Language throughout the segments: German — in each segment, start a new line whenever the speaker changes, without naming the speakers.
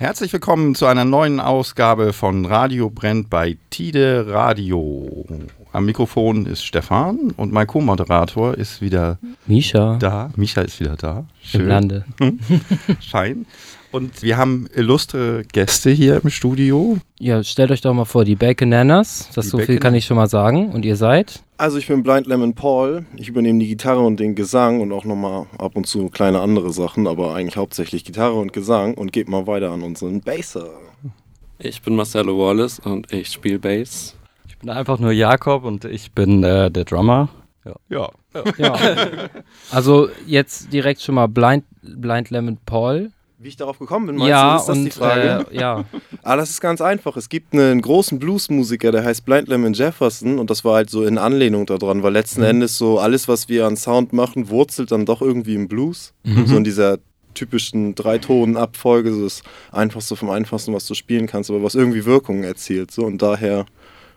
Herzlich willkommen zu einer neuen Ausgabe von Radio brennt bei Tide Radio. Am Mikrofon ist Stefan und mein Co-Moderator ist wieder
Misha.
da. Misha ist wieder da.
Im Lande.
Schein. Und wir haben illustre Gäste hier im Studio.
Ja, stellt euch doch mal vor, die Bacon-Nanas, das
Die
so viel kann ich schon mal sagen. Und ihr seid?
Also ich bin Blind Lemon Paul. Ich übernehme die Gitarre und den Gesang und auch nochmal ab und zu kleine andere Sachen, aber eigentlich hauptsächlich Gitarre und Gesang und gebe mal weiter an unseren Basser.
Ich bin Marcelo Wallace und ich spiele Bass.
Ich bin einfach nur Jakob und ich bin äh, der Drummer.
Ja.
Ja. also jetzt direkt schon mal Blind, Blind Lemon Paul.
Wie ich darauf gekommen bin, meinst
ja,
du, ist das
und
die Frage?
Äh, ja.
Ah, das ist ganz einfach. Es gibt einen großen Bluesmusiker, der heißt Blind Lemon Jefferson und das war halt so in Anlehnung daran, weil letzten Endes so alles, was wir an Sound machen, wurzelt dann doch irgendwie im Blues. So in dieser typischen Dreitonenabfolge, so das Einfachste vom Einfachsten, was du spielen kannst, aber was irgendwie Wirkungen erzielt. So und daher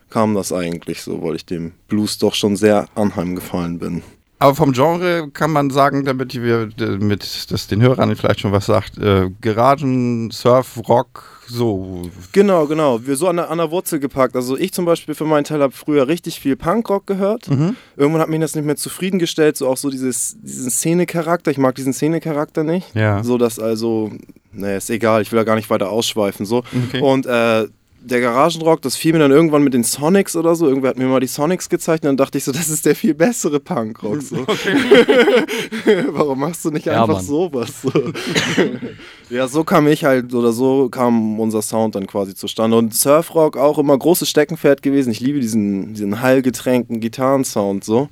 kam das eigentlich so, weil ich dem Blues doch schon sehr anheimgefallen bin.
Aber vom Genre kann man sagen, damit wir mit das den Hörern vielleicht schon was sagt, äh, Garagen, Surf, Rock, so.
Genau, genau. Wir so an der, an der Wurzel gepackt. Also ich zum Beispiel für meinen Teil habe früher richtig viel Punkrock gehört. Irgendwann hat mich das nicht mehr zufriedengestellt, so auch so dieses, diesen Szenecharakter. Ich mag diesen Szenecharakter nicht.
Ja.
So dass also, naja, ist egal, ich will da gar nicht weiter ausschweifen. So.
Okay.
Und äh, der Garagenrock, das fiel mir dann irgendwann mit den Sonics oder so. Irgendwer hat mir mal die Sonics gezeichnet und dann dachte ich so, das ist der viel bessere Punkrock. So. Warum machst du nicht
Ja,
einfach
Mann.
sowas? So? ja, so kam ich halt, oder so kam unser Sound dann quasi zustande. Und Surfrock auch immer großes Steckenpferd gewesen. Ich liebe diesen, diesen hallgetränkten Gitarrensound so.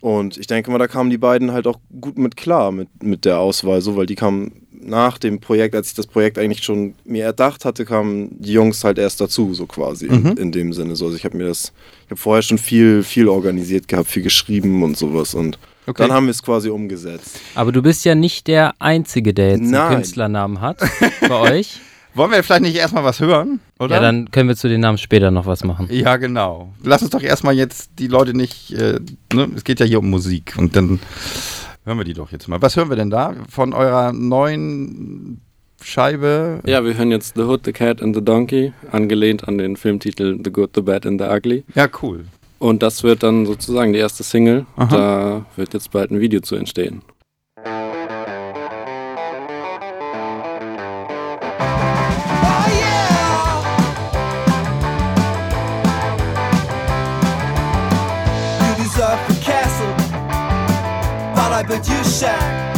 Und ich denke mal, da kamen die beiden halt auch gut mit klar, mit, mit der Auswahl, so, weil die kamen nach dem Projekt, als ich das Projekt eigentlich schon mir erdacht hatte, kamen die Jungs halt erst dazu, so quasi, in, in dem Sinne. So, also ich habe mir das, ich habe vorher schon viel, viel organisiert gehabt, viel geschrieben und sowas und
Okay.
dann haben wir es quasi umgesetzt.
Aber du bist ja nicht der Einzige, der jetzt
Nein.
einen Künstlernamen hat bei euch.
Wollen wir vielleicht nicht erstmal was hören, oder?
Ja, dann können wir zu den Namen später noch was machen.
Ja, genau. Lass uns doch erstmal jetzt die Leute nicht, äh, ne? es geht ja hier um Musik und dann hören wir die doch jetzt mal. Was hören wir denn da von eurer neuen Scheibe?
Ja, wir hören jetzt The Hood, The Cat and the Donkey, angelehnt an den Filmtitel The Good, The Bad and The Ugly.
Ja, cool.
Und das wird dann sozusagen die erste Single.
Aha.
Da wird jetzt bald ein Video zu entstehen.
Shack.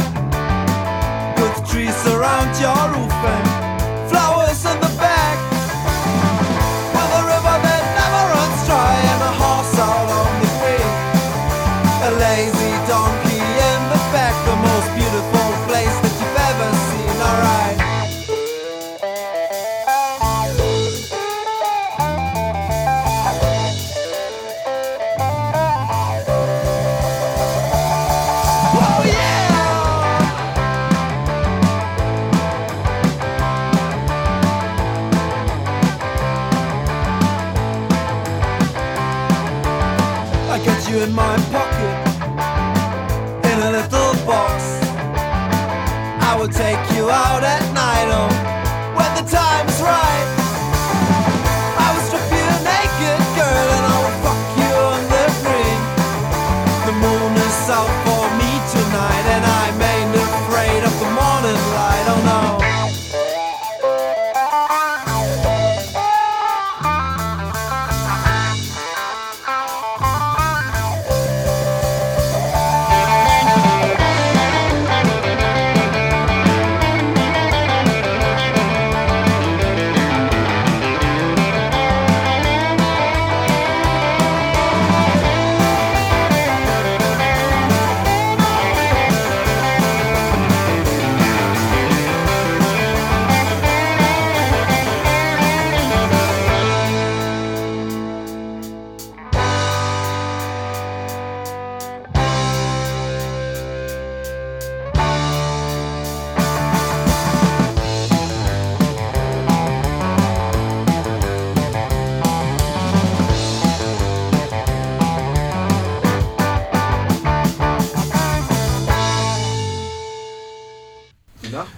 With trees around your roof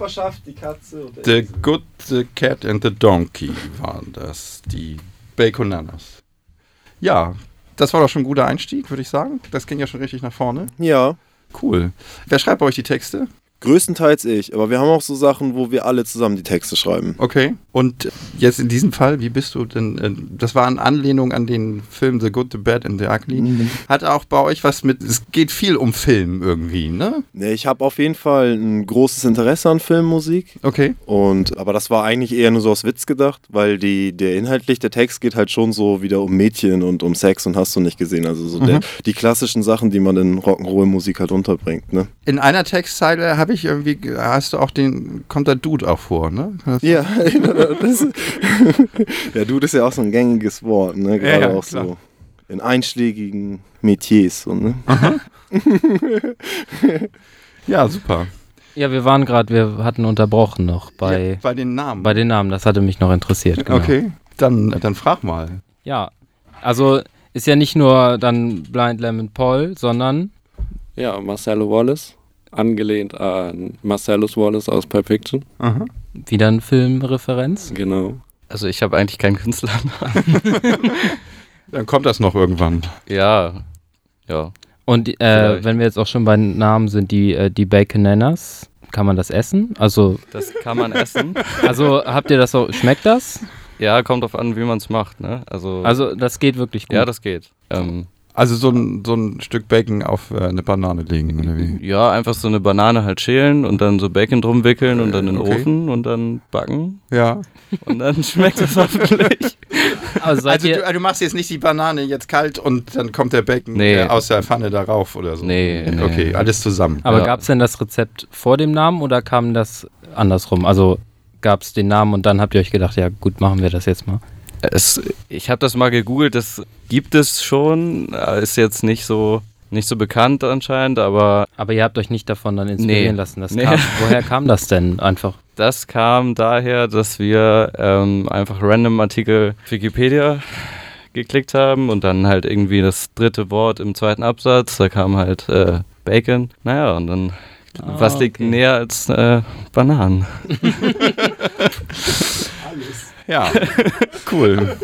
Nachbarschaft, die Katze und
The Good, The Cat and the Donkey waren das, die Baconanas. Ja, das war doch schon ein guter Einstieg, würde ich sagen. Das ging ja schon richtig nach vorne.
Ja,
Cool. Wer schreibt bei euch die Texte?
Größtenteils ich. Aber wir haben auch so Sachen, wo wir alle zusammen die Texte schreiben.
Okay. Und jetzt in diesem Fall, wie bist du denn? Äh, das war in Anlehnung an den Film The Good, The Bad and The Ugly. Hat auch bei euch was mit. Es geht viel um Film irgendwie, ne?
Nee, ich habe auf jeden Fall ein großes Interesse an Filmmusik.
Okay.
Und, aber das war eigentlich eher nur so aus Witz gedacht, weil die, der inhaltlich, der Text geht halt schon so wieder um Mädchen und um Sex und hast du nicht gesehen. Also so der, die klassischen Sachen, die man in Rock'n'Roll-Musik halt unterbringt, ne?
In einer Textzeile habe ich irgendwie, hast du auch den, kommt der Dude auch vor, ne? Kann das-
Ja, das, ja, du, das ist ja auch so ein gängiges Wort, ne? Gerade
ja,
auch
klar.
so in einschlägigen Metiers, so, ne?
Ja, super.
Ja, wir waren gerade, wir hatten unterbrochen noch bei,
ja, bei den Namen.
bei den Namen. Das hatte mich noch interessiert. Genau.
Okay. Dann, dann frag mal.
Ja, also ist ja nicht nur dann Blind Lemon Paul, sondern
Ja, Marcelo Wallace, angelehnt an Marcellus Wallace aus Pulp Fiction.
Aha.
wieder eine Filmreferenz.
Genau.
Also ich habe eigentlich keinen Künstler.
Dann kommt das noch irgendwann.
ja, ja.
Und äh, wenn wir jetzt auch schon bei Namen sind, die, äh, die Baconanas, kann man das essen? Also,
Das kann man essen.
also habt ihr das so, schmeckt das?
Ja, kommt drauf an, wie man es macht, ne? Also,
Also das geht wirklich gut.
ja, das geht. Ähm,
Also so ein, so ein Stück Bacon auf äh, eine Banane legen, oder wie?
ja, einfach so eine Banane halt schälen und dann so Bacon drum wickeln und dann in den
Okay.
Ofen und dann backen
Ja.
und dann schmeckt es hoffentlich.
also
Also du, du machst jetzt nicht die Banane jetzt kalt und dann kommt der Bacon
Nee.
äh, aus der Pfanne darauf oder so.
Nee, nee.
Okay, alles zusammen.
aber
ja.
gab es denn das Rezept vor dem Namen oder kam das andersrum? Also gab es den Namen und dann habt ihr euch gedacht, ja gut, machen wir das jetzt mal.
Es, ich habe das mal gegoogelt, das gibt es schon, ist jetzt nicht so nicht so bekannt anscheinend, aber
Aber ihr habt euch nicht davon dann inspirieren
Nee.
lassen. Das
Nee.
kam, woher kam das denn einfach?
das kam daher, dass wir ähm, einfach random Artikel Wikipedia geklickt haben und dann halt irgendwie das dritte Wort im zweiten Absatz, da kam halt äh, Bacon. Naja, und dann,
Ah,
was liegt
okay.
näher als äh, Bananen?
Ja, cool.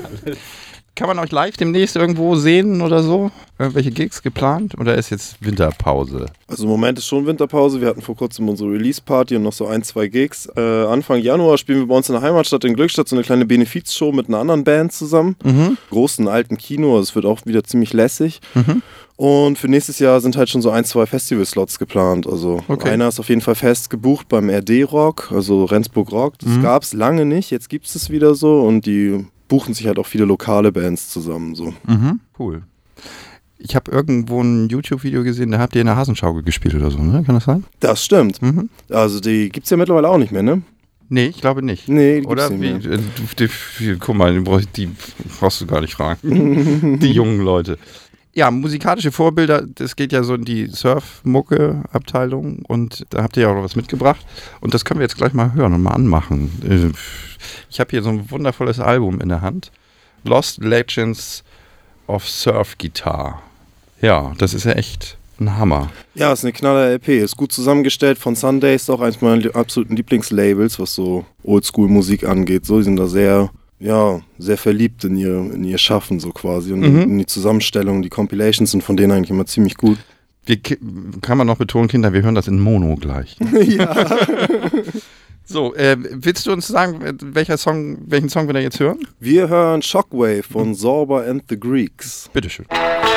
Kann man euch live demnächst irgendwo sehen oder so? Irgendwelche Gigs geplant? Oder ist jetzt Winterpause?
Also im Moment ist schon Winterpause. Wir hatten vor kurzem unsere Release-Party und noch so ein, zwei Gigs. Äh, Anfang Januar spielen wir bei uns in der Heimatstadt in Glückstadt so eine kleine Benefizshow mit einer anderen Band zusammen.
Mhm.
Großen alten Kino. Es wird auch wieder ziemlich lässig. Und für nächstes Jahr sind halt schon so ein, zwei Festival-Slots geplant. Also
Okay.
einer ist auf jeden Fall fest gebucht beim RD Rock, also Rendsburg Rock. Das
Mhm.
gab es lange nicht. Jetzt gibt es es wieder so und die buchen sich halt auch viele lokale Bands zusammen. So.
Mhm. Cool. Ich habe irgendwo ein YouTube-Video gesehen, da habt ihr in der Hasenschaukel gespielt oder so, ne? Kann das sein?
Das stimmt.
Mhm.
Also die gibt es ja mittlerweile auch nicht mehr, ne?
Nee, ich glaube nicht.
Nee, die
Oder
gibt's
wie?
nicht mehr.
äh, Du, die, guck mal, die die brauchst du gar nicht fragen. die jungen Leute. Ja, musikalische Vorbilder, das geht ja so in die Surf-Mucke-Abteilung und da habt ihr ja auch was mitgebracht und das können wir jetzt gleich mal hören und mal anmachen. Äh, Ich habe hier so ein wundervolles Album in der Hand. Lost Legends of Surf Guitar. Ja, das ist ja echt ein Hammer.
Ja, ist eine knaller LP. Ist gut zusammengestellt von Sundays, auch eins meiner absoluten Lieblingslabels, was so Oldschool-Musik angeht. So, die sind da sehr, ja, sehr verliebt in ihr, in ihr Schaffen so quasi und
Mhm.
in die Zusammenstellung. Die Compilations sind von denen eigentlich immer ziemlich gut.
Wir, kann man noch betonen, Kinder, wir hören das in Mono gleich.
ja.
So, äh, willst du uns sagen, welcher Song, welchen Song wir da jetzt hören?
Wir hören Shockwave von Zorba and the Greeks.
Bitteschön.
Shockwave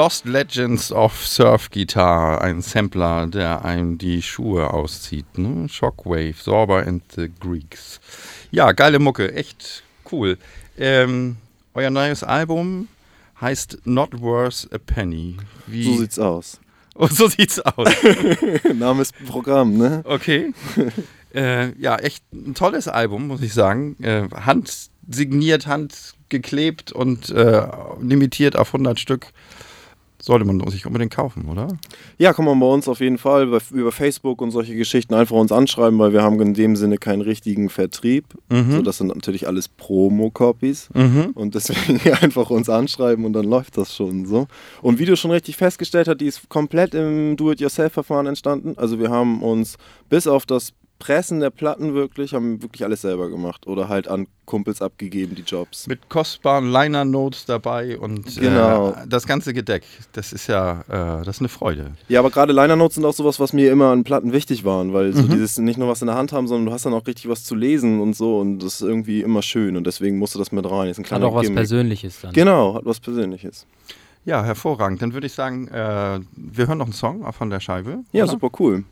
Lost Legends of Surf Guitar, ein Sampler, der einem die Schuhe auszieht. Ne? Shockwave, Sorber and the Greeks. Ja, geile Mucke, echt cool. Ähm, euer neues Album heißt Not Worth a Penny. Wie,
So sieht's aus.
oh, so sieht's aus.
Name ist Programm, ne?
Okay. äh, ja, echt ein tolles Album, muss ich sagen. Äh, handsigniert, handgeklebt und äh, limitiert auf 100 Stück. Sollte man sich unbedingt kaufen, oder?
Ja, kann man bei uns auf jeden Fall über Facebook und solche Geschichten einfach uns anschreiben, weil wir haben in dem Sinne keinen richtigen Vertrieb.
Mhm.
So, das sind natürlich alles Promo-Copies.
Mhm.
Und deswegen einfach uns anschreiben und dann läuft das schon so. Und wie du schon richtig festgestellt hast, die ist komplett im Do-it-yourself-Verfahren entstanden. Also wir haben uns bis auf das Pressen der Platten wirklich, haben wirklich alles selber gemacht. Oder halt an Kumpels abgegeben, die Jobs.
Mit kostbaren Liner-Notes dabei und
Genau.
äh, das ganze Gedeck. Das ist ja, äh, das ist eine Freude.
Ja, aber gerade Liner Notes sind auch sowas, was mir immer an Platten wichtig waren, weil so
Mhm.
dieses nicht nur was in der Hand haben, sondern du hast dann auch richtig was zu lesen und so und das ist irgendwie immer schön und deswegen musste das mit rein. Ist ein
Hat auch was
Gimmick.
Persönliches dann.
Genau, hat was Persönliches.
Ja, hervorragend. Dann würde ich sagen, äh, wir hören noch einen Song von der Scheibe.
Ja,
oder?
super cool.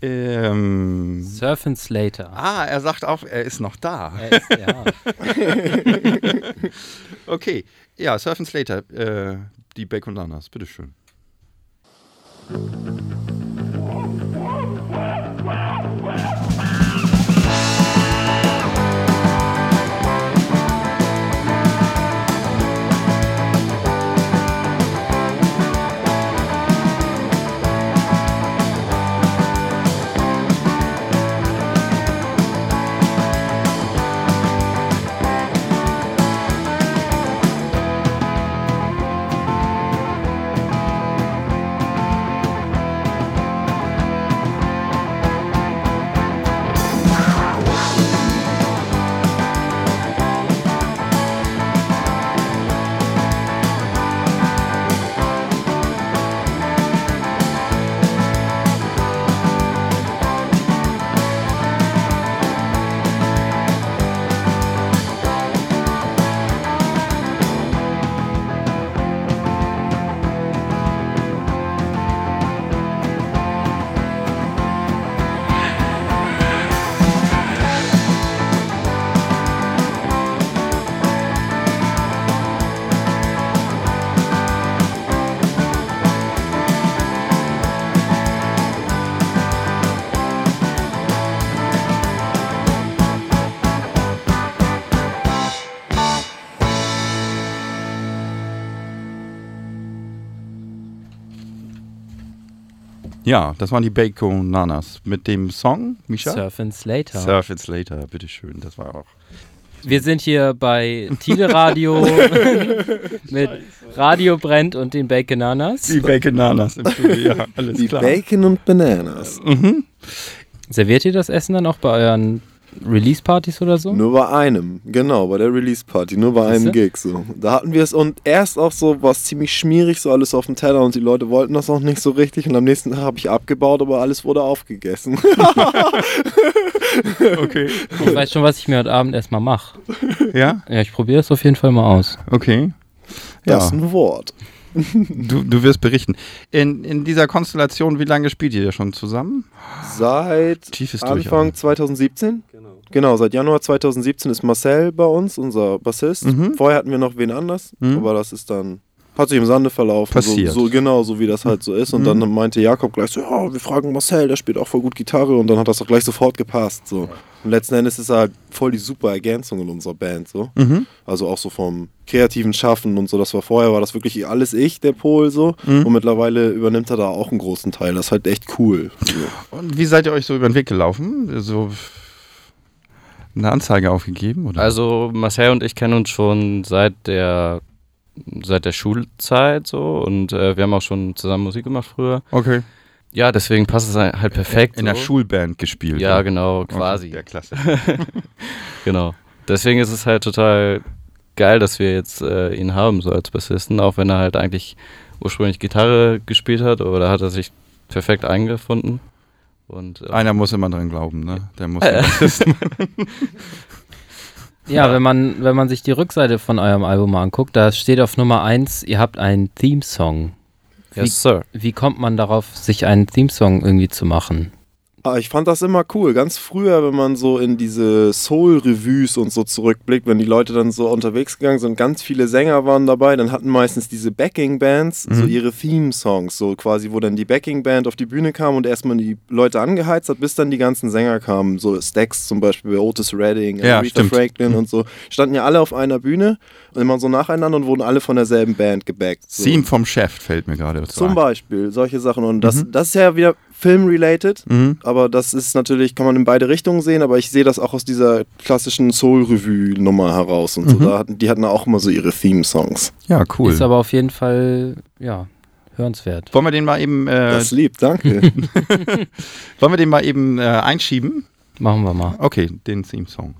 Ähm,
Surf and Slater.
ah, er sagt auch, er ist noch da.
Er ist, ja.
Okay, ja, Surf and Slater, äh, die Baconanas, bitteschön. Ja, das waren die Baconanas mit dem Song, Misha?
Surf and Slater.
Surf It's Later, bitteschön, das war auch.
Wir sind hier bei Tide Radio mit Radio Brennt und den Baconanas.
Die Baconanas im Studio, ja, alles
Die
klar.
Bacon und Bananas.
Mhm.
Serviert ihr das Essen dann auch bei euren Release-Partys oder so?
Nur bei einem, genau, bei der Release-Party, nur bei einem? Gig so. Da hatten wir es und erst auch so, war es ziemlich schmierig, so alles auf dem Teller und die Leute wollten das auch nicht so richtig und am nächsten Tag habe ich abgebaut, aber alles wurde aufgegessen.
Okay.
Ich weiß schon, was ich mir heute Abend erstmal mache.
Ja,
Ja, ich probiere das auf jeden Fall mal aus.
okay.
Das
Ja,
ist ein Wort.
du, du wirst berichten. In, in dieser Konstellation, wie lange spielt ihr schon zusammen?
Seit
Tiefes
Anfang
Durchatmen.
2017?
Genau.
Genau, seit Januar 2017 ist Marcel bei uns, unser Bassist.
Mhm.
Vorher hatten wir noch wen anders,
Mhm.
aber das ist dann, hat sich im Sande verlaufen.
Passiert.
So, so genau, so wie das halt so ist. Und
Mhm.
dann meinte Jakob gleich so, ja, wir fragen Marcel, der spielt auch voll gut Gitarre. Und dann hat das auch gleich sofort gepasst. So. Und letzten Endes ist er halt voll die super Ergänzung in unserer Band. So.
Mhm.
Also auch so vom kreativen Schaffen und so. Das war vorher, war das wirklich alles ich, der Pol so.
Mhm.
Und mittlerweile übernimmt er da auch einen großen Teil. Das ist halt echt cool. So.
Und wie seid ihr euch so über den Weg gelaufen? So eine Anzeige aufgegeben? Oder?
Also Marcel und ich kennen uns schon seit der seit der Schulzeit so und äh, wir haben auch schon zusammen Musik gemacht früher.
okay.
Ja, deswegen passt es halt perfekt.
In der
so.
Schulband gespielt.
Ja,
ne?
genau,
Okay,
quasi.
Ja, klasse.
Genau. Deswegen ist es halt total geil, dass wir jetzt äh, ihn haben, so als Bassisten, auch wenn er halt eigentlich ursprünglich Gitarre gespielt hat, aber da hat er sich perfekt eingefunden. Und äh,
Einer muss immer dran glauben, ne? Der muss.
Ja, wenn man, wenn man sich die Rückseite von eurem Album mal anguckt, da steht auf Nummer 1, ihr habt einen Theme-Song. Wie,
Yes, sir.
wie kommt man darauf, sich einen Theme-Song irgendwie zu machen?
Ah, ich fand das immer cool. Ganz früher, wenn man so in diese Soul-Revues und so zurückblickt, wenn die Leute dann so unterwegs gegangen sind, ganz viele Sänger waren dabei, dann hatten meistens diese Backing-Bands so ihre Theme-Songs, so quasi, wo dann die Backing-Band auf die Bühne kam und erstmal die Leute angeheizt hat, bis dann die ganzen Sänger kamen. So Stax zum Beispiel, bei Otis Redding,
Ja,
Aretha
stimmt.
Franklin und so. Standen ja alle auf einer Bühne und immer so nacheinander und wurden alle von derselben Band gebackt. So.
Theme vom Chef fällt mir gerade dazu
Zum. Beispiel, solche Sachen. Und das, das ist ja wieder film-related,
Mhm.
aber das ist natürlich, kann man in beide Richtungen sehen, aber ich sehe das auch aus dieser klassischen Soul-Revue-Nummer heraus und so. Da hatten, die hatten auch immer so ihre Theme-Songs.
Ja, cool.
Ist aber auf jeden Fall, ja, hörenswert.
Wollen wir den mal eben, äh,
Das lieb, danke.
wollen wir den mal eben äh, einschieben?
Machen wir mal.
Okay, den Theme-Song.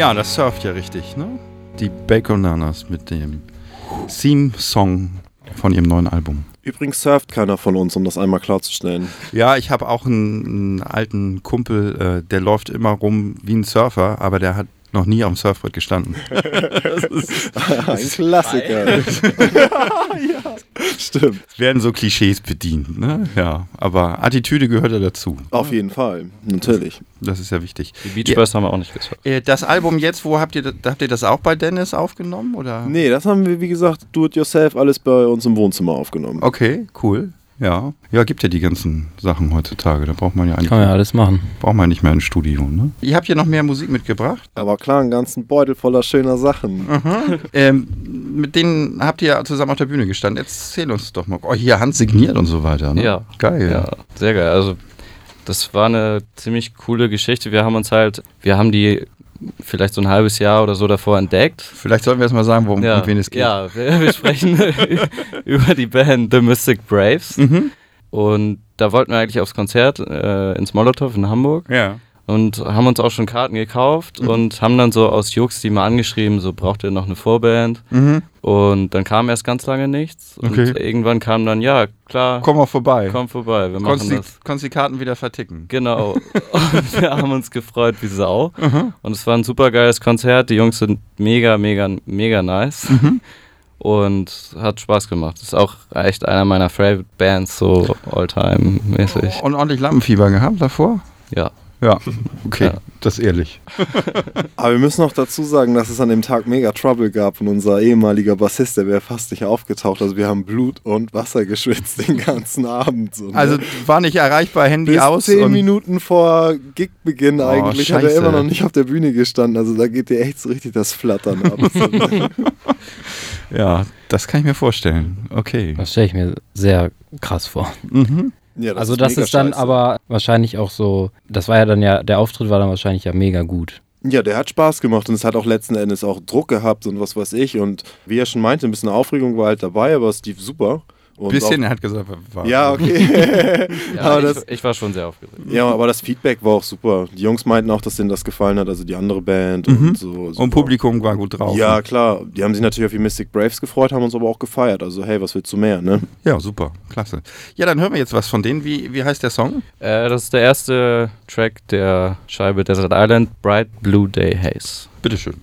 Ja, das surft ja richtig, ne? Die Baconanas mit dem Theme-Song von ihrem neuen Album.
Übrigens surft keiner von uns, um das einmal klarzustellen.
Ja, ich habe auch einen, einen alten Kumpel, äh, der läuft immer rum wie ein Surfer, aber der hat noch nie auf dem Surfbrett gestanden.
Ein Klassiker. ja, stimmt.
Es werden so Klischees bedient, ne? Ja, aber Attitüde gehört ja dazu.
Auf jeden Fall, natürlich.
Das ist ja wichtig.
Die Beach Boys haben wir auch nicht gesurft.
Äh, Das Album jetzt, wo habt ihr das, habt ihr das auch bei Dennis aufgenommen oder?
Nee, das haben wir, wie gesagt, do-it-yourself alles bei uns im Wohnzimmer aufgenommen.
Okay, cool. Ja. Ja, gibt ja die ganzen Sachen heutzutage. Da braucht man ja eigentlich
Kann man ja alles machen.
braucht man nicht mehr ein Studio, ne? Ihr habt ja noch mehr Musik mitgebracht.
Aber klar, einen ganzen Beutel voller schöner Sachen.
Ähm, mit denen habt ihr ja zusammen auf der Bühne gestanden. Erzähl uns doch mal. Oh, hier handsigniert und so weiter. Ne?
Ja.
Geil.
Ja, sehr geil. Also das war eine ziemlich coole Geschichte. Wir haben uns halt, wir haben die vielleicht so ein halbes Jahr oder so davor entdeckt.
Vielleicht sollten wir erst mal sagen, worum, um wen es geht.
Ja, wir, wir sprechen über die Band The Mystic Braves.
Mhm.
Und da wollten wir eigentlich aufs Konzert äh, ins Molotow in Hamburg
Ja.
Und haben uns auch schon Karten gekauft
Mhm.
und haben dann so aus Jux die mal angeschrieben, so braucht ihr noch eine Vorband.
Mhm.
Und dann kam erst ganz lange nichts. Und
Okay.
irgendwann kam dann, ja, klar,
Komm mal vorbei.
komm vorbei, wir machen
Konntest die,
das.
konntest die Karten wieder verticken.
Genau. Und wir haben uns gefreut wie Sau. Und es war ein super geiles Konzert. Die Jungs sind mega, mega, mega nice. Und hat Spaß gemacht. Ist auch echt einer meiner Favorite Bands, so Alltime-mäßig.
Und ordentlich Lampenfieber gehabt davor?
Ja.
Ja. Okay,
Ja.
das ist ehrlich.
Aber wir müssen noch dazu sagen, dass es an dem Tag mega Trouble gab und unser ehemaliger Bassist, der wäre fast nicht aufgetaucht. Also wir haben Blut und Wasser geschwitzt den ganzen Abend. So, ne?
Also war nicht erreichbar, Handy
bis
aus.
zehn
und-
Minuten vor Gigbeginn
Oh,
eigentlich hat er
scheiße.
immer noch nicht auf der Bühne gestanden. Also da geht dir echt so richtig das Flattern ab. So, ne?
Ja, das kann ich mir vorstellen. Okay.
Das stelle ich mir sehr krass vor.
Mhm.
Ja,
also das
mega
ist dann
scheiße.
aber wahrscheinlich auch so, das war ja dann ja, der Auftritt war dann wahrscheinlich ja mega gut.
Ja, der hat Spaß gemacht und es hat auch letzten Endes auch Druck gehabt und was weiß ich. Und wie er schon meinte, ein bisschen Aufregung war halt dabei, aber es lief super. Und
Bisschen, er hat gesagt, war.
Ja, okay.
Ja,
aber
ich,
das,
ich war schon sehr aufgeregt.
ja, aber das Feedback war auch super. Die Jungs meinten auch, dass denen das gefallen hat, also die andere Band
Mhm.
und so.
Und
super.
Publikum war gut drauf.
Ja, klar. Die haben sich natürlich auf die Mystic Braves gefreut, haben uns aber auch gefeiert. Also, hey, was willst du mehr, ne?
Ja, super. Klasse. Ja, dann hören wir jetzt was von denen. Wie, wie heißt der Song?
Äh, das ist der erste Track der Scheibe Desert Island, Bright Blue Day Haze.
Bitteschön.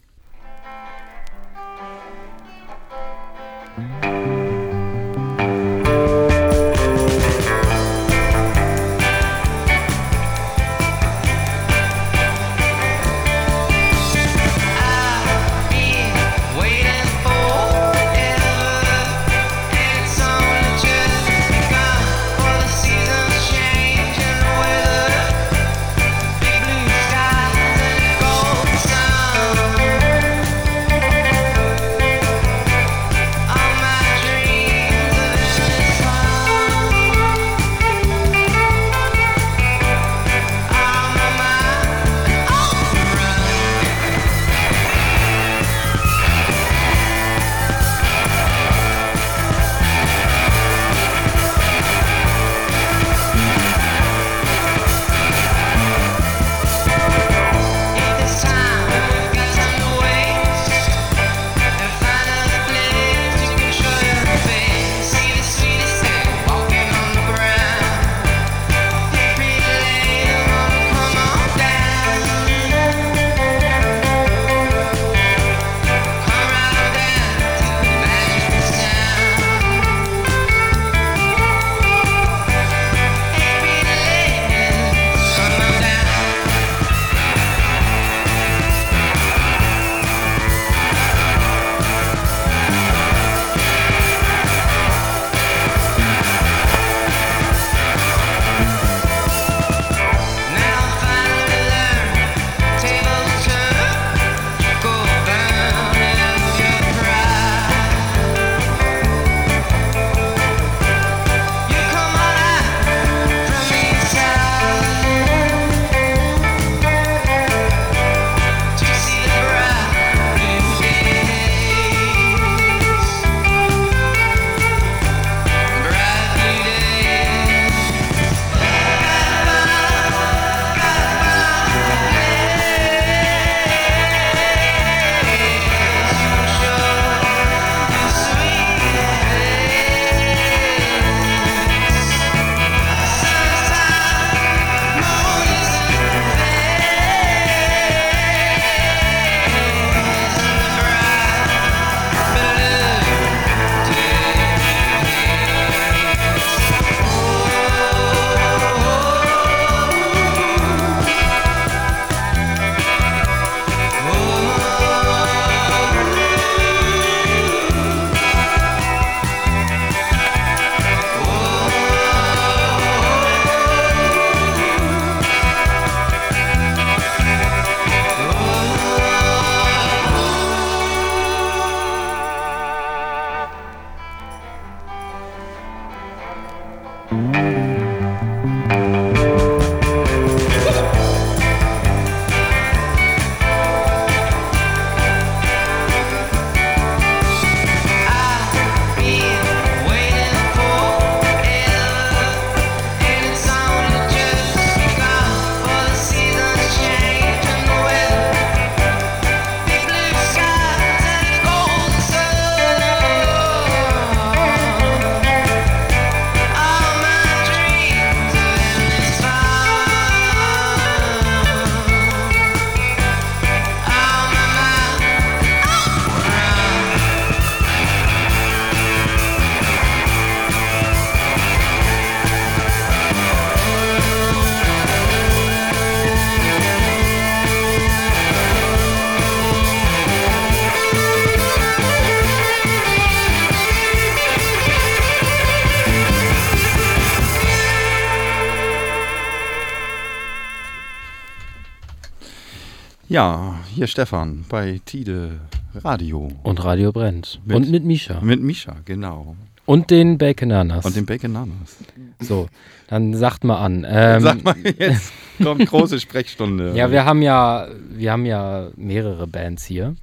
Ja, hier Stefan bei Tide Radio.
Und Radio brennt.
Mit-
und mit Misha.
Mit Misha, genau.
Und den Baconanas.
Und dem Baconanas.
So, dann sagt mal an. Ähm,
Sag mal, jetzt kommt große Sprechstunde.
Ja, wir haben ja, wir haben ja mehrere Bands hier.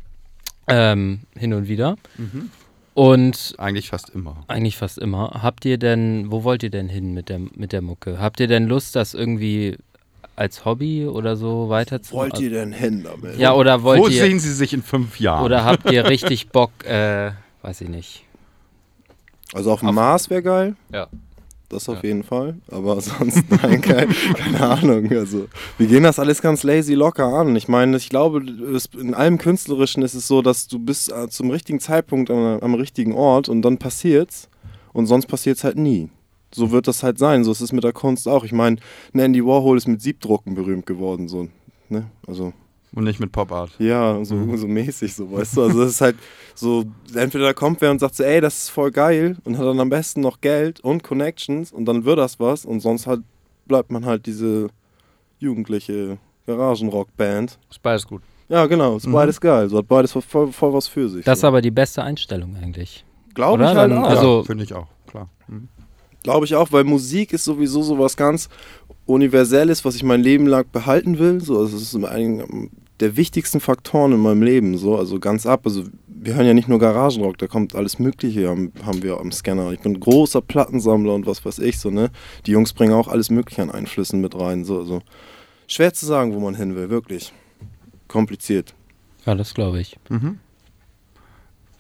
Ähm, hin und wieder.
Mhm.
Und
Eigentlich fast immer.
eigentlich fast immer. Habt ihr denn, wo wollt ihr denn hin mit der, mit der Mucke? Habt ihr denn Lust, das irgendwie als Hobby oder so weiterzumachen?
Wollt ihr denn hin damit?
Ja, oder wollt
Wo
ihr,
sehen Sie sich in fünf Jahren?
oder habt ihr richtig Bock, äh, weiß ich nicht.
Also auf dem Mars wäre geil.
Ja.
Das auf
Ja.
jeden Fall. Aber sonst, nein, kein, keine Ahnung. Also, wir gehen das alles ganz lazy locker an. Ich meine, ich glaube, es, in allem Künstlerischen ist es so, dass du bist äh, zum richtigen Zeitpunkt am, am richtigen Ort und dann passiert's. Und sonst passiert's halt nie. So wird das halt sein. So ist es mit der Kunst auch. Ich meine, ein Andy Warhol ist mit Siebdrucken berühmt geworden. So, ne? Also,
Und nicht mit Pop Art.
ja, so, so mäßig, so, weißt du. Also das ist halt so, entweder da kommt wer und sagt so, ey, das ist voll geil und hat dann am besten noch Geld und Connections und dann wird das was und sonst halt bleibt man halt diese jugendliche Garagenrock-Band.
Ist beides gut.
Ja, genau, ist
Mhm.
beides geil, so hat beides voll, voll, was für sich.
Das ist
so.
aber die beste Einstellung eigentlich.
glaube ich halt
Dann-
auch.
also-
ja, finde ich auch, klar. Mhm.
Glaube ich auch, weil Musik ist sowieso sowas ganz Universelles, was ich mein Leben lang behalten will. So, also es ist einer der wichtigsten Faktoren in meinem Leben. So, also ganz ab. Also wir hören ja nicht nur Garagenrock, da kommt alles Mögliche, haben, haben wir am Scanner. Ich bin großer Plattensammler und was weiß ich so, ne? Die Jungs bringen auch alles Mögliche an Einflüssen mit rein. So, also schwer zu sagen, wo man hin will, wirklich. Kompliziert.
Ja, das glaube ich.
Mhm.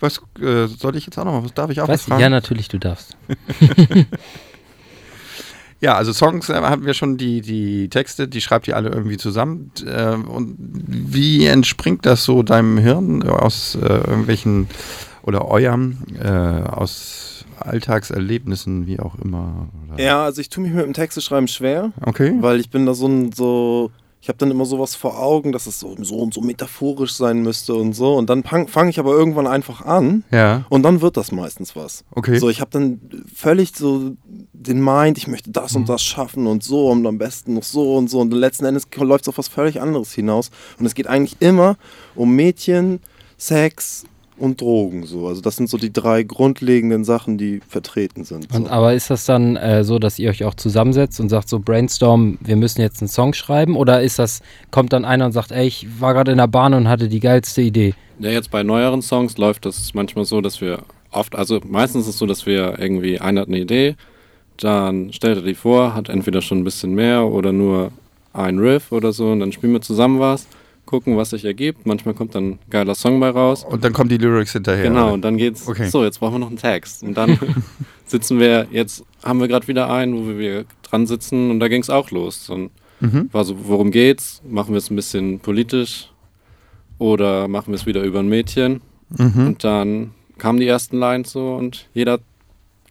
Was äh, soll ich jetzt auch noch mal? Was darf ich auch was fragen?
ja, natürlich, du darfst.
Ja, also Songs äh, haben wir schon die, die Texte, die schreibt ihr alle irgendwie zusammen. Äh, und wie entspringt das so deinem Hirn aus äh, irgendwelchen oder eurem, äh, aus Alltagserlebnissen, wie auch immer? Oder?
Ja, also ich tue mich mit dem Texteschreiben schwer.
Okay.
Weil ich bin da so ein, so, ich habe dann immer sowas vor Augen, dass es so, so und so metaphorisch sein müsste und so. Und dann fange ich aber irgendwann einfach an
Ja,
und dann wird das meistens was.
okay.
So, ich habe dann völlig so den Mind, ich möchte das
Mhm.
und das schaffen und so und am besten noch so und so. Und letzten Endes läuft es auf was völlig anderes hinaus. Und es geht eigentlich immer um Mädchen, Sex und Drogen. So. Also das sind so die drei grundlegenden Sachen, die vertreten sind.
Und,
So.
aber ist das dann äh, so, dass ihr euch auch zusammensetzt und sagt so Brainstorm, wir müssen jetzt einen Song schreiben? Oder ist das, kommt dann einer und sagt, ey, ich war gerade in der Bahn und hatte die geilste Idee?
Ja, jetzt bei neueren Songs läuft das manchmal so, dass wir oft, also meistens ist es so, dass wir irgendwie, einer hat eine Idee, dann stellt er die vor, hat entweder schon ein bisschen mehr oder nur ein Riff oder so und dann spielen wir zusammen was, gucken, was sich ergibt. Manchmal kommt dann ein geiler Song bei raus.
und dann kommen die Lyrics hinterher.
Genau,
oder?
und dann geht's,
Okay.
so, jetzt brauchen wir noch einen Text. Und dann sitzen wir, jetzt haben wir gerade wieder einen, wo wir dran sitzen und da ging es auch los. Und
Mhm.
war so, worum geht's? Machen wir es ein bisschen politisch oder machen wir es wieder über ein Mädchen?
Mhm.
Und dann kamen die ersten Lines so und jeder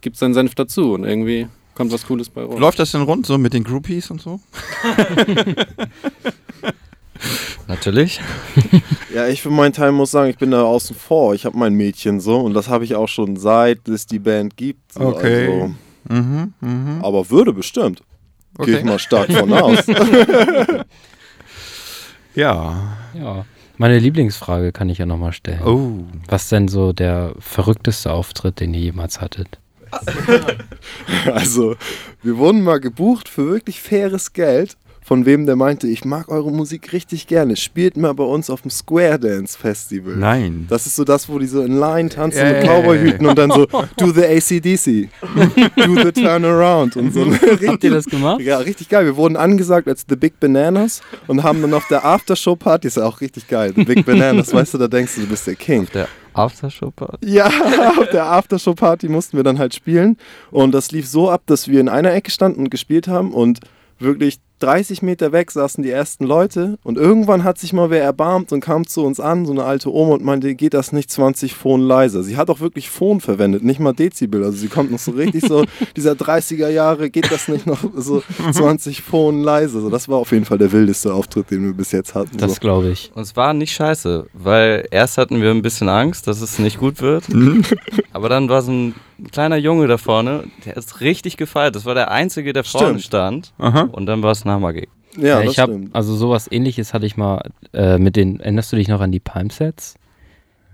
gibt seinen Senf dazu und irgendwie kommt was Cooles bei rum.
Läuft das denn rund so mit den Groupies und so?
Natürlich.
Ja, ich für meinen Teil muss sagen, ich bin da außen vor. Ich habe mein Mädchen so und das habe ich auch schon seit es die Band gibt. So.
Okay.
Also,
Mhm. Mhm.
aber würde bestimmt. Gehe ich
Okay.
mal stark von aus.
Ja.
Ja. Meine Lieblingsfrage kann ich ja nochmal stellen.
Oh.
Was denn so der verrückteste Auftritt, den ihr jemals hattet?
Also, wir wurden mal gebucht für wirklich faires Geld. Von wem der meinte, ich mag eure Musik richtig gerne. Spielt mal bei uns auf dem Square Dance Festival.
Nein.
Das ist so das, wo die so in Line tanzen
Ja,
mit Cowboyhüten und dann so, do the ACDC, do the turnaround und so.
Habt ihr das gemacht?
Ja, richtig geil. Wir wurden angesagt als The Big Bananas und haben dann auf der Aftershow-Party, ist ja auch richtig geil, The Big Bananas, weißt du, da denkst du, du bist der King.
Der Aftershow-Party.
Ja, auf der Aftershow-Party mussten wir dann halt spielen und das lief so ab, dass wir in einer Ecke standen und gespielt haben und wirklich 30 Meter weg saßen die ersten Leute und irgendwann hat sich mal wer erbarmt und kam zu uns an, so eine alte Oma und meinte, geht das nicht 20 Phon leiser? Sie hat auch wirklich Phon verwendet, nicht mal Dezibel, also sie kommt noch so richtig so, dieser 30er Jahre, geht das nicht noch so 20 Phon leiser? So, das war auf jeden Fall der wildeste Auftritt, den wir bis jetzt hatten.
Das
so.
glaube ich.
Und es war nicht scheiße, weil erst hatten wir ein bisschen Angst, dass es nicht gut wird. Aber dann war so ein kleiner Junge da vorne, der ist richtig gefeiert. Das war der Einzige, der vorne
Stimmt.
stand.
Aha.
Und dann war es ein Hammer-Gig.
Ja, das
ich habe
stimmt.
also sowas ähnliches hatte ich mal äh, mit den, erinnerst du dich noch an die Palm-Sets?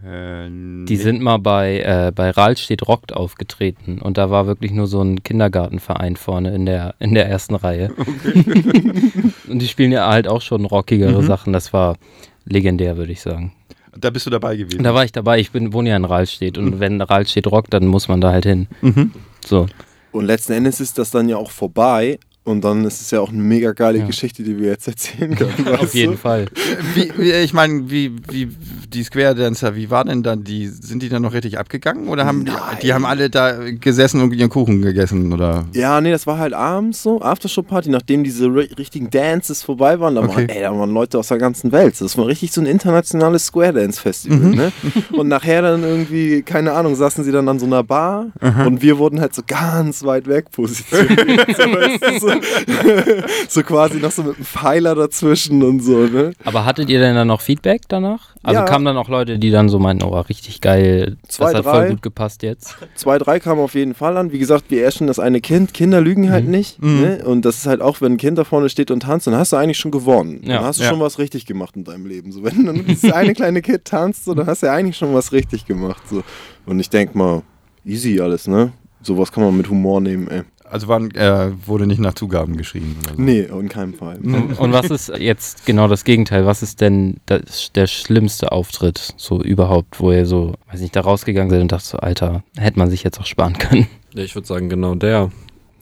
Äh,
Die sind mal bei, äh, bei Rahlstedt Rockt aufgetreten und da war wirklich nur so ein Kindergartenverein vorne in der, in der ersten Reihe. und die spielen ja halt auch schon rockigere
Mhm.
Sachen. Das war legendär, würde ich sagen.
Da bist du dabei gewesen.
Da war ich dabei, ich bin, wohne ja in Rahlstedt und wenn Rahlstedt rockt, dann muss man da halt hin.
Mhm.
So.
Und letzten Endes ist das dann ja auch vorbei. Und dann ist es ja auch eine mega geile
Ja.
Geschichte, die wir jetzt erzählen können.
Auf jeden
du?
Fall.
Wie, wie, ich meine, wie, wie die Square Dancer, wie war denn dann die, sind die dann noch richtig abgegangen oder haben die,
Nein.
die haben alle da gesessen und ihren Kuchen gegessen oder?
Ja, nee, das war halt abends so, Aftershow-Party, nachdem diese ri- richtigen Dances vorbei waren. Da,
Okay.
waren ey, da waren Leute aus der ganzen Welt. Das war richtig so ein internationales Square-Dance-Festival.
Mhm.
Ne? Und nachher dann irgendwie, keine Ahnung, saßen sie dann an so einer Bar und wir wurden halt so ganz weit weg positioniert. so, weißt du, so, so quasi noch so mit einem Pfeiler dazwischen und so. Ne?
Aber hattet ihr denn dann noch Feedback danach? Also
Ja.
kamen dann auch Leute, die dann so meinten, oh, richtig geil,
Zwei,
das hat
drei.
voll gut gepasst jetzt.
Zwei, drei kamen auf jeden Fall an. Wie gesagt, wir erschen das eine Kind. Kinder lügen halt
Mhm.
nicht.
Mhm.
Ne? Und das ist halt auch, wenn ein Kind da vorne steht und tanzt, dann hast du eigentlich schon gewonnen.
Ja.
Dann hast du
Ja.
schon was richtig gemacht in deinem Leben. So, wenn dann dieses eine kleine Kind tanzt, so, dann hast du ja eigentlich schon was richtig gemacht. So. Und ich denke mal, easy alles, ne? Sowas kann man mit Humor nehmen, ey.
Also waren, äh, wurde nicht nach Zugaben geschrieben oder so.
Nee, in keinem Fall.
Und, und was ist jetzt genau das Gegenteil? Was ist denn das, der schlimmste Auftritt so überhaupt, wo ihr so, weiß nicht, da rausgegangen seid und dachte so, Alter, hätte man sich jetzt auch sparen können?
Ja, ich würde sagen, genau der.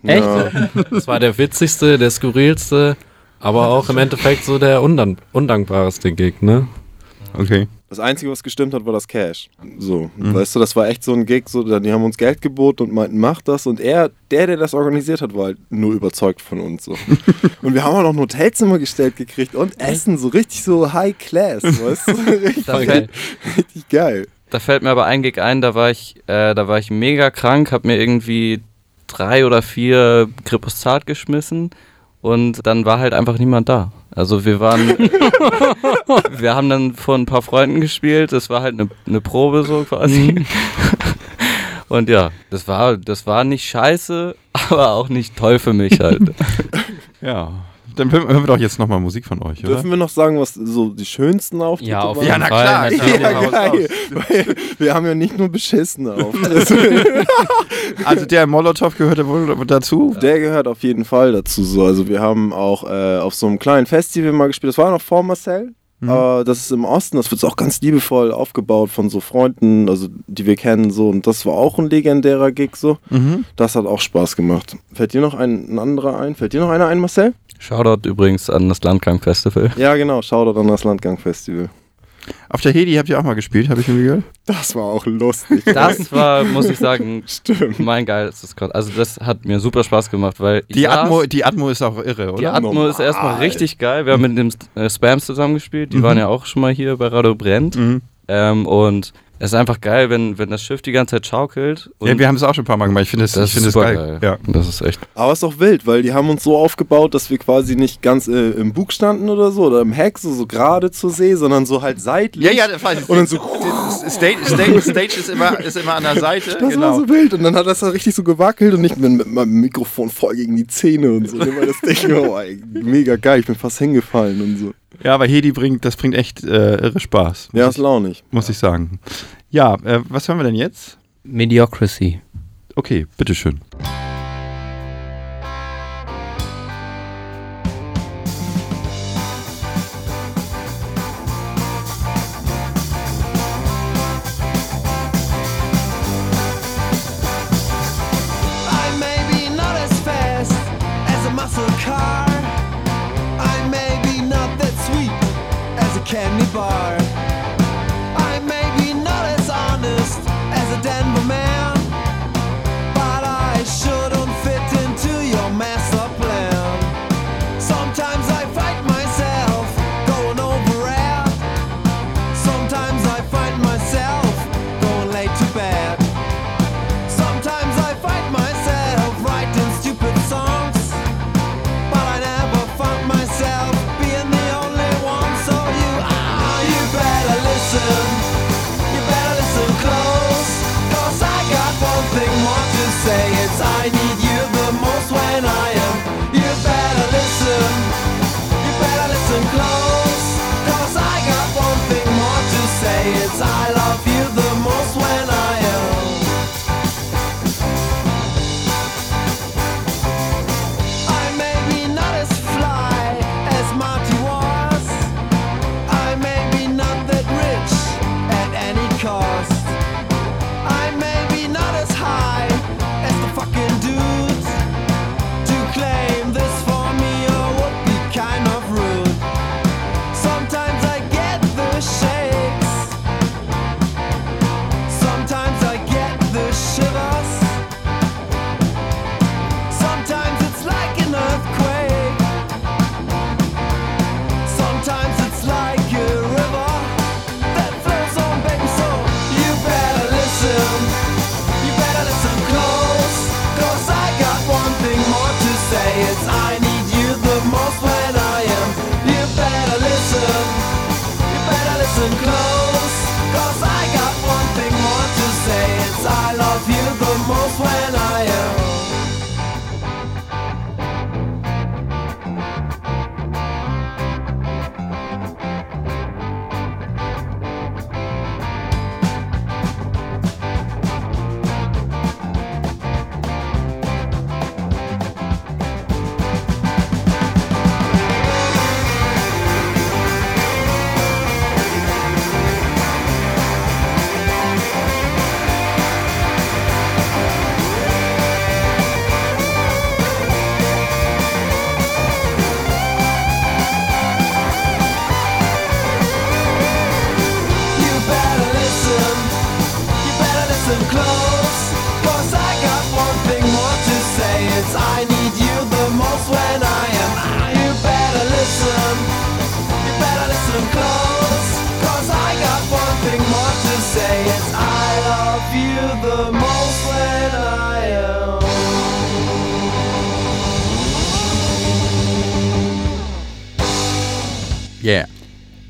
Echt?
Ja.
Das war der witzigste, der skurrilste, aber auch im Endeffekt so der undan undankbarste Gig, ne?
Okay.
Das Einzige, was gestimmt hat, war das Cash. So,
Mhm.
weißt du, das war echt so ein Gig, so, die haben uns Geld geboten und meinten, mach das. Und er, der, der das organisiert hat, war halt nur überzeugt von uns. So. und wir haben auch noch ein Hotelzimmer gestellt gekriegt und Essen, so richtig so High Class, weißt du? richtig,
fällt,
richtig geil.
da fällt mir aber ein Gig ein, da war ich, äh, da war ich mega krank, hab mir irgendwie drei oder vier Kripostat geschmissen und dann war halt einfach niemand da. Also wir waren, wir haben dann vor ein paar Freunden gespielt, das war halt eine eine Probe so quasi. Und ja, das war, das war nicht scheiße, aber auch nicht toll für mich halt.
Ja. Dann hören wir doch jetzt nochmal Musik von euch, oder?
Dürfen wir noch sagen, was so die schönsten Auftritte
Ja, auf
waren?
Ja,
jeden
na
Fall.
klar.
natürlich.
Ja, geil. Weil wir haben ja nicht nur beschissene Auftritte.
Also der Molotow gehörte wohl dazu.
Der gehört auf jeden Fall dazu. So. Also wir haben auch äh, auf so einem kleinen Festival mal gespielt. Das war noch vor Marcel.
Mhm.
Äh, das ist im Osten. Das wird auch ganz liebevoll aufgebaut von so Freunden, also die wir kennen. So. Und das war auch ein legendärer Gig. So.
Mhm.
Das hat auch Spaß gemacht. Fällt dir noch ein, ein anderer ein? Fällt dir noch einer ein, Marcel?
Shoutout übrigens an das Landgang Festival.
Ja, genau. Shoutout an das Landgang Festival.
Auf der Hedi habt ihr auch mal gespielt, habe ich mir gehört.
Das war auch lustig.
Das war, muss ich sagen,
Stimmt.
mein geilstes Konzert. Also das hat mir super Spaß gemacht, weil
Die
saß-
Atmo, die Atmo ist auch irre, oder?
Die Atmo ist erstmal
Normal.
richtig geil. Wir haben mit dem äh, Spams zusammengespielt. Die
Mhm.
waren ja auch schon mal hier bei Radio Brennt.
Mhm.
Ähm, und es ist einfach geil, wenn, wenn das Schiff die ganze Zeit schaukelt. Und
Ja, wir haben es auch schon ein paar Mal gemacht. Ich finde das,
das
ich finde
ist
das
super
geil.
geil.
Ja.
Das ist echt.
Aber es ist auch wild, weil die haben uns so aufgebaut, dass wir quasi nicht ganz äh, im Bug standen oder so oder im Heck, so, so gerade zur See, sondern so halt seitlich.
Ja, ja, das.
Und dann so-
Stage, Stage, Stage ist, immer, ist immer an der Seite.
Das
genau.
war so wild und dann hat das da richtig so gewackelt und ich bin mit meinem Mikrofon voll gegen die Zähne und so. Immer das Ding, oh, ey, mega geil, ich bin fast hingefallen und so.
Ja, aber Hedi bringt, das bringt echt äh, irre Spaß.
Ja, ist launig.
muss ich sagen. Ja, äh, was hören wir denn jetzt?
Mediocrity.
Okay, bitteschön.
I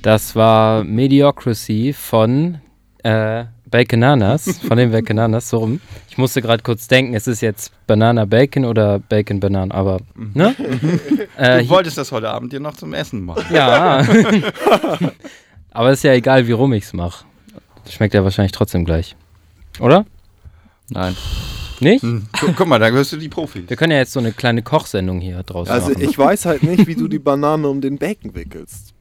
Das war Mediocracy von äh, Baconanas, von den Baconanas, so rum. Ich musste gerade kurz denken, es ist jetzt Banana Bacon oder Bacon Banana, aber, ne? äh,
Du wolltest das heute Abend dir noch zum Essen machen.
ja. aber ist ja egal, wie rum ich's mache. Schmeckt ja wahrscheinlich trotzdem gleich. Oder?
Nein.
Nicht?
Hm. Guck, guck mal, da hörst du die Profis.
Wir können ja jetzt so eine kleine Kochsendung hier draußen
Also
machen.
ich weiß halt nicht, wie du die Banane um den Bacon wickelst.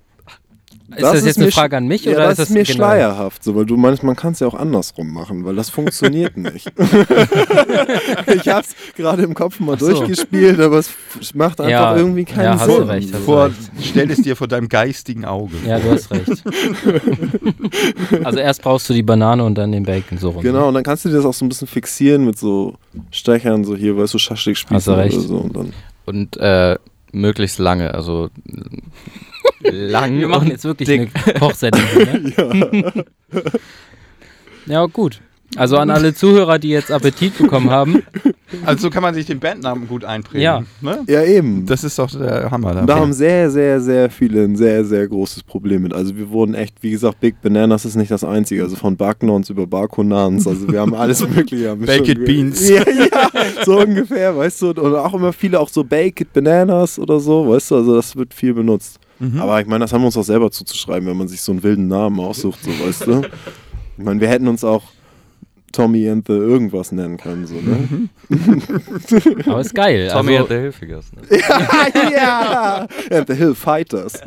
Ist das, jetzt eine
mir sch-
Frage an mich
ja,
oder
das
ist das
ist mir
generell?
schleierhaft, so, weil du meinst, man kann es ja auch andersrum machen, weil das funktioniert nicht. ich hab's gerade im Kopf mal
so.
durchgespielt, aber es macht einfach
Ja,
irgendwie keinen
ja, hast du
Sinn.
recht, hast du
Vor,
recht.
stell es dir vor deinem geistigen Auge.
Ja, du hast recht. also erst brauchst du die Banane und dann den Bacon so rum.
Genau, und dann kannst du dir das auch so ein bisschen fixieren mit so Stechern, so hier, weißt du, Schaschlik
du recht.
oder so. Und dann
Und äh, möglichst lange, also lang
Wir machen
und
jetzt wirklich
dick.
eine Kochsendung. Ne? ja, gut. Also an alle Zuhörer, die jetzt Appetit bekommen haben.
Also so kann man sich den Bandnamen gut einprägen.
Ja.
Ne?
ja, eben.
Das ist doch der Hammer.
Da haben sehr, sehr, sehr viele ein sehr, sehr großes Problem mit. Also wir wurden echt, wie gesagt, Big Bananas ist nicht das einzige. Also von Backnons über Barkonans. Also wir haben alles mögliche. Haben
Baked Beans.
Ja, ja, so ungefähr, weißt du. Und auch immer viele auch so Baked Bananas oder so, weißt du. Also das wird viel benutzt.
Mhm.
Aber ich meine, das haben wir uns auch selber zuzuschreiben, wenn man sich so einen wilden Namen aussucht, so weißt du. Ich meine, wir hätten uns auch Tommy and the irgendwas nennen können, so, ne?
Aber ist geil.
Tommy
also,
hat der Hilfiges. Ne?
ja! And the Hill Fighters.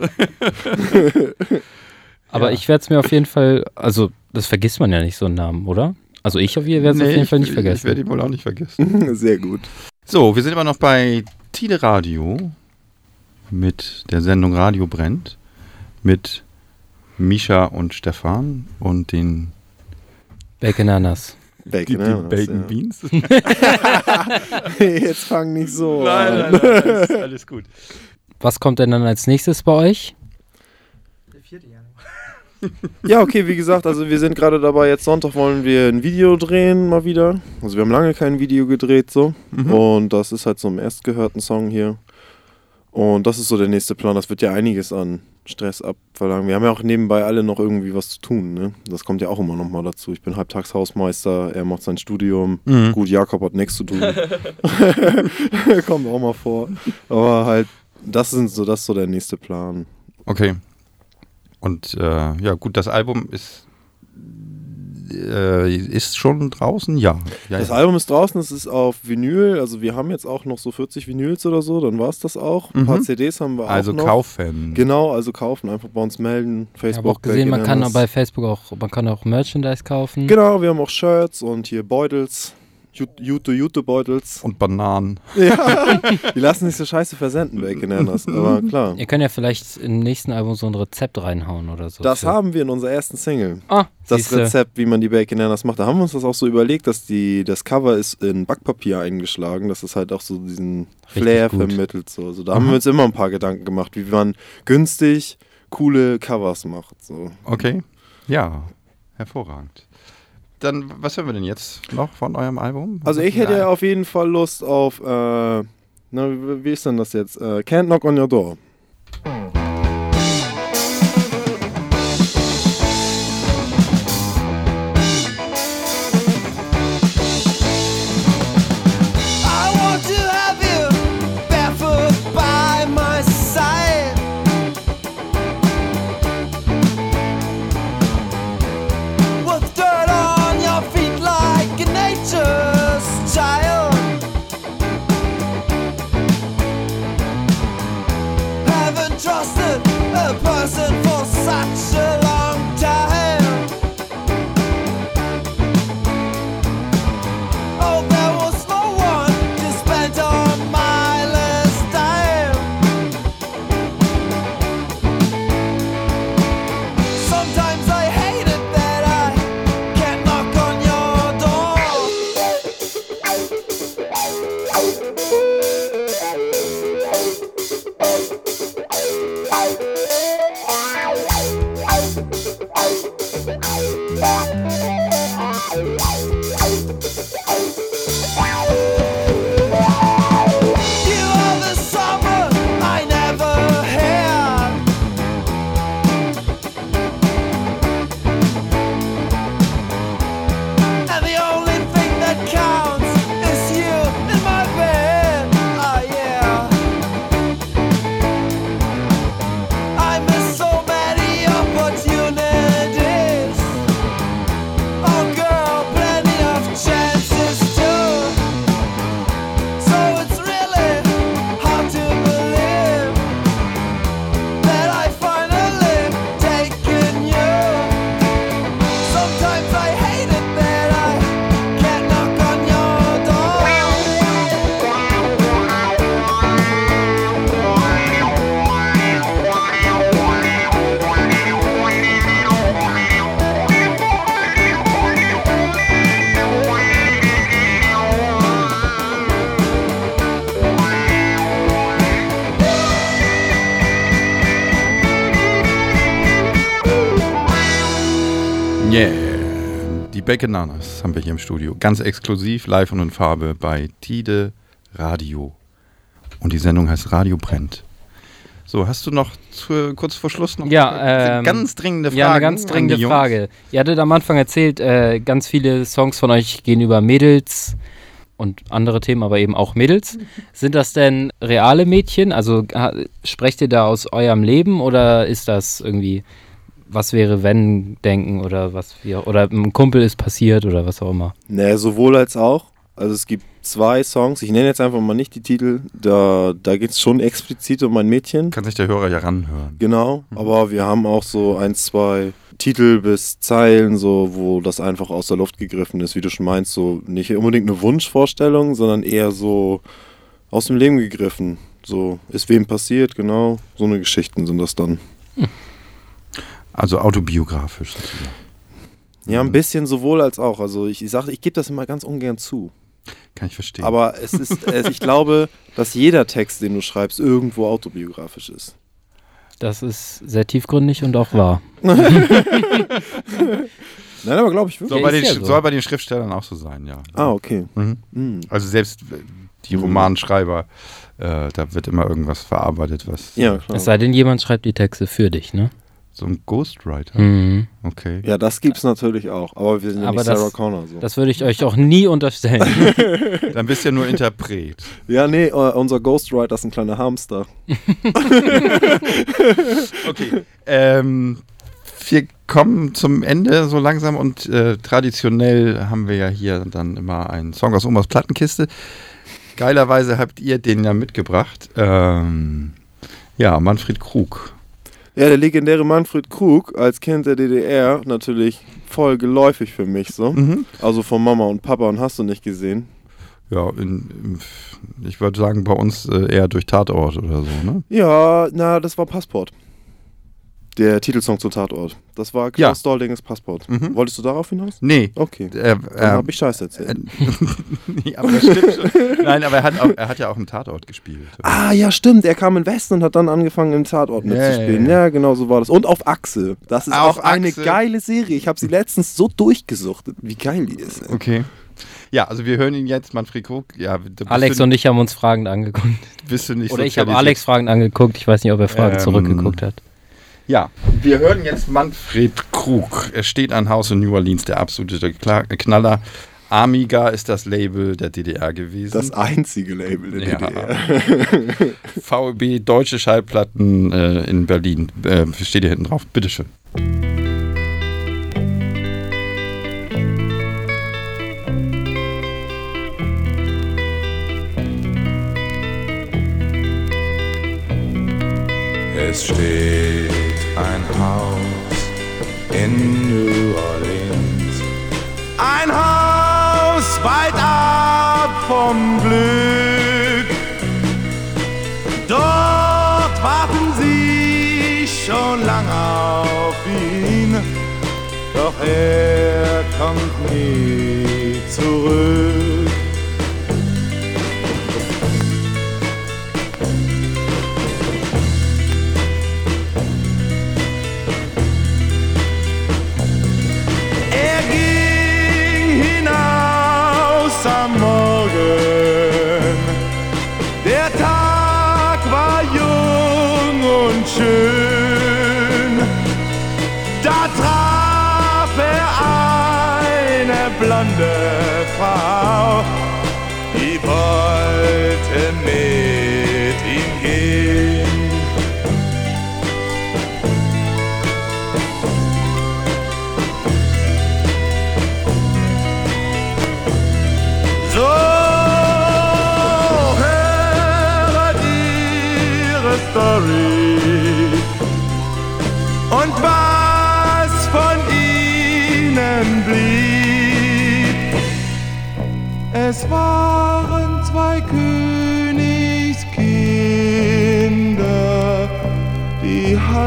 aber ich werde es mir auf jeden Fall, also das vergisst man ja nicht, so einen Namen, oder? Also ich auf jeden, werde es auf jeden Fall nicht
Ich werde
vergessen.
ihn wohl auch nicht vergessen.
Sehr gut.
So, wir sind immer noch bei Tide Radio mit der Sendung Radio brennt mit Misha und Stefan und den
Baconanas.
Bacon,
die, die Bacon
ja.
Beans.
Jetzt fang nicht so
nein,
an.
nein, nein, alles, alles gut.
Was kommt denn dann als nächstes bei euch?
Ja, okay, wie gesagt, also wir sind gerade dabei, jetzt Sonntag wollen wir ein Video drehen, mal wieder. Also wir haben lange kein Video gedreht, so.
Mhm.
Und das ist halt so ein erstgehörten Song hier. Und das ist so der nächste Plan. Das wird ja einiges an Stress abverlangen. Wir haben ja auch nebenbei alle noch irgendwie was zu tun, ne? Das kommt ja auch immer noch mal dazu. Ich bin halbtags Hausmeister, er macht sein Studium.
Mhm.
Gut, Jakob hat nichts zu tun. kommt auch mal vor. Aber halt, das sind so, das ist so der nächste Plan.
Okay. Und äh, ja, gut, das Album ist äh, ist schon draußen, ja. ja,
Das
ja.
Album ist draußen, es ist auf Vinyl, also wir haben jetzt auch noch so 40 Vinyls oder so, dann war es das auch. Ein paar
Mhm.
CDs haben wir
Also
auch noch.
kaufen.
Genau, also kaufen, einfach bei uns melden,
Ich habe
Facebook.
auch gesehen, man kann bei. Facebook auch, man kann auch Merchandise kaufen.
Genau, wir haben auch Shirts und hier Beutels, Jute-Jute-Beutels.
Und Bananen.
Ja, die lassen sich so scheiße versenden, Bacon Ananas, aber klar.
Ihr könnt ja vielleicht im nächsten Album so ein Rezept reinhauen oder so.
Das
Für-
haben wir in unserer ersten Single.
Ah,
Das
siehste.
Rezept, wie man die Bacon Ananas macht. Da haben wir uns das auch so überlegt, dass die, das Cover ist in Backpapier eingeschlagen, dass es halt auch so diesen
Richtig
Flair
gut.
vermittelt. So. Also da haben wir uns immer ein paar Gedanken gemacht, wie man günstig coole Covers macht. So.
Okay. Ja, hervorragend. Dann, was hören wir denn jetzt noch von eurem Album?
Also ich hätte ja auf jeden Fall Lust auf, äh, na, wie, wie ist denn das jetzt? Äh, Can't Knock on Your Door.
Die Bacananas haben wir hier im Studio. Ganz exklusiv, live und in Farbe bei Tide Radio. Und die Sendung heißt Radio brennt. So, hast du noch zu, kurz vor Schluss noch
Ja,
eine
ähm,
ganz dringende Frage?
Ja, eine ganz dringende Frage. Ihr hattet am Anfang erzählt, äh, ganz viele Songs von euch gehen über Mädels und andere Themen, aber eben auch Mädels. Sind das denn reale Mädchen? Also ha, sprecht ihr da aus eurem Leben oder ist das irgendwie, was wäre wenn denken oder was wir, oder ein Kumpel ist passiert oder was auch immer?
Ne, sowohl als auch. Also es gibt zwei Songs, ich nenne jetzt einfach mal nicht die Titel, da, da geht es schon explizit um ein Mädchen.
Kann sich der Hörer ja ranhören.
Genau, aber wir haben auch so ein, zwei Titel bis Zeilen, so, wo das einfach aus der Luft gegriffen ist, wie du schon meinst, so nicht unbedingt eine Wunschvorstellung, sondern eher so aus dem Leben gegriffen. So, ist wem passiert, genau. So eine Geschichten sind das dann.
Also autobiografisch sozusagen.
Ja, ein bisschen sowohl als auch. Also ich, ich sage, ich gebe das immer ganz ungern zu.
Kann ich verstehen.
Aber es ist, es, ich glaube, dass jeder Text, den du schreibst, irgendwo autobiografisch ist.
Das ist sehr tiefgründig und auch wahr.
Nein, aber glaube ich
soll,
wirklich.
bei
ist
den,
ja so.
soll bei den Schriftstellern auch so sein, ja.
Ah, okay.
Mhm.
Hm.
Also selbst äh, die
Mhm.
Romanschreiber, äh, da wird immer irgendwas verarbeitet, was
Ja, klar.
Es sei denn, jemand schreibt die Texte für dich, ne?
So ein Ghostwriter.
Mhm.
Okay.
Ja, das gibt's natürlich auch. Aber wir sind ja
Aber
nicht
das-
Sarah Connor. So.
Das würde ich euch auch nie unterstellen.
Dann bist du ja nur Interpret.
Ja, nee, äh, unser Ghostwriter ist ein kleiner Hamster.
Okay. ähm, wir kommen zum Ende so langsam und äh, traditionell haben wir ja hier dann immer einen Song aus Omas Plattenkiste. Geilerweise habt ihr den ja mitgebracht. Ähm, ja, Manfred Krug.
Ja, der legendäre Manfred Krug als Kind der DDR natürlich voll geläufig für mich so.
Mhm.
Also von Mama und Papa und hast du nicht gesehen.
Ja, in, ich würde sagen, bei uns äh, eher durch Tatort oder so, ne?
Ja, na, das war Passport. Der Titelsong zu Tatort. Das war Klaus
Ja.
Doldinges Passport.
Mhm.
Wolltest du darauf hinaus?
Nee.
Okay.
Äh,
Dann
äh,
hab ich Scheiße erzählt.
nee, aber das stimmt schon. Nein, aber er hat, auch, er hat ja auch im Tatort gespielt.
Ah, ja, stimmt. Er kam in Westen und hat dann angefangen, im Tatort mitzuspielen.
ja,
Ja, genau so war das. Und auf Achse. Das ist
Auf
auch eine
Achse.
geile Serie. Ich habe sie letztens so durchgesuchtet, wie geil die ist. ey.
Okay. Ja, also wir hören ihn jetzt, Manfred Krug. Ja,
Alex
du,
und ich haben uns fragend angeguckt.
bist du nicht
Oder ich habe. Alex fragend angeguckt. Ich weiß nicht, ob er fragend
Ähm,
zurückgeguckt hat.
Ja, wir hören jetzt Manfred Krug. Er steht ein Haus in New Orleans, der absolute Knaller. Amiga ist das Label der DDR gewesen.
Das einzige Label der
Ja.
DDR.
VEB Deutsche Schallplatten äh, in Berlin. Äh, steht hier hinten drauf. Bitteschön.
Es steht ein Haus in New Orleans. Ein Haus weit ab vom Glück. Dort warten sie schon lang auf ihn. Doch er kommt nie zurück. Blonde Frau, die wollte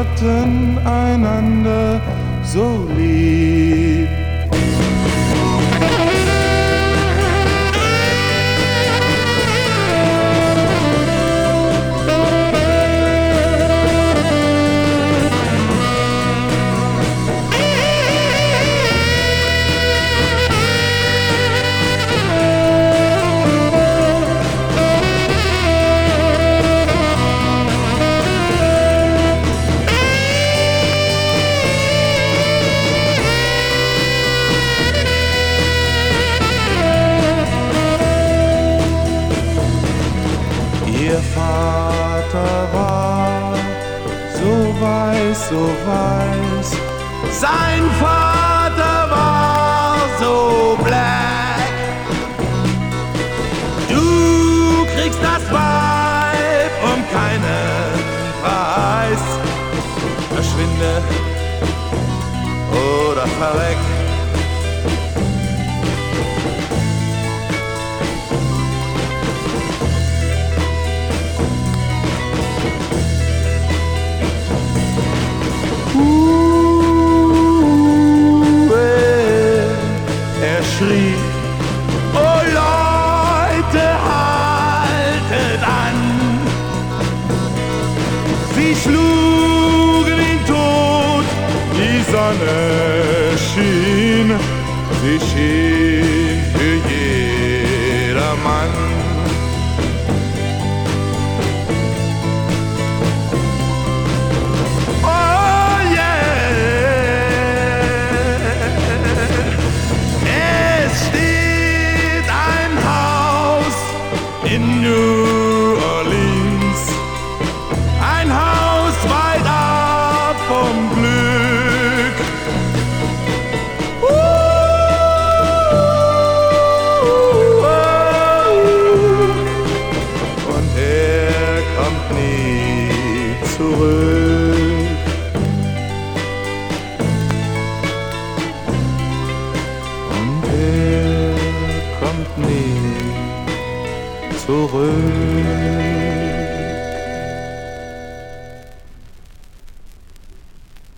hatten einander so lieb. so weiß. Sein Vater war so black. Du kriegst das Weiß.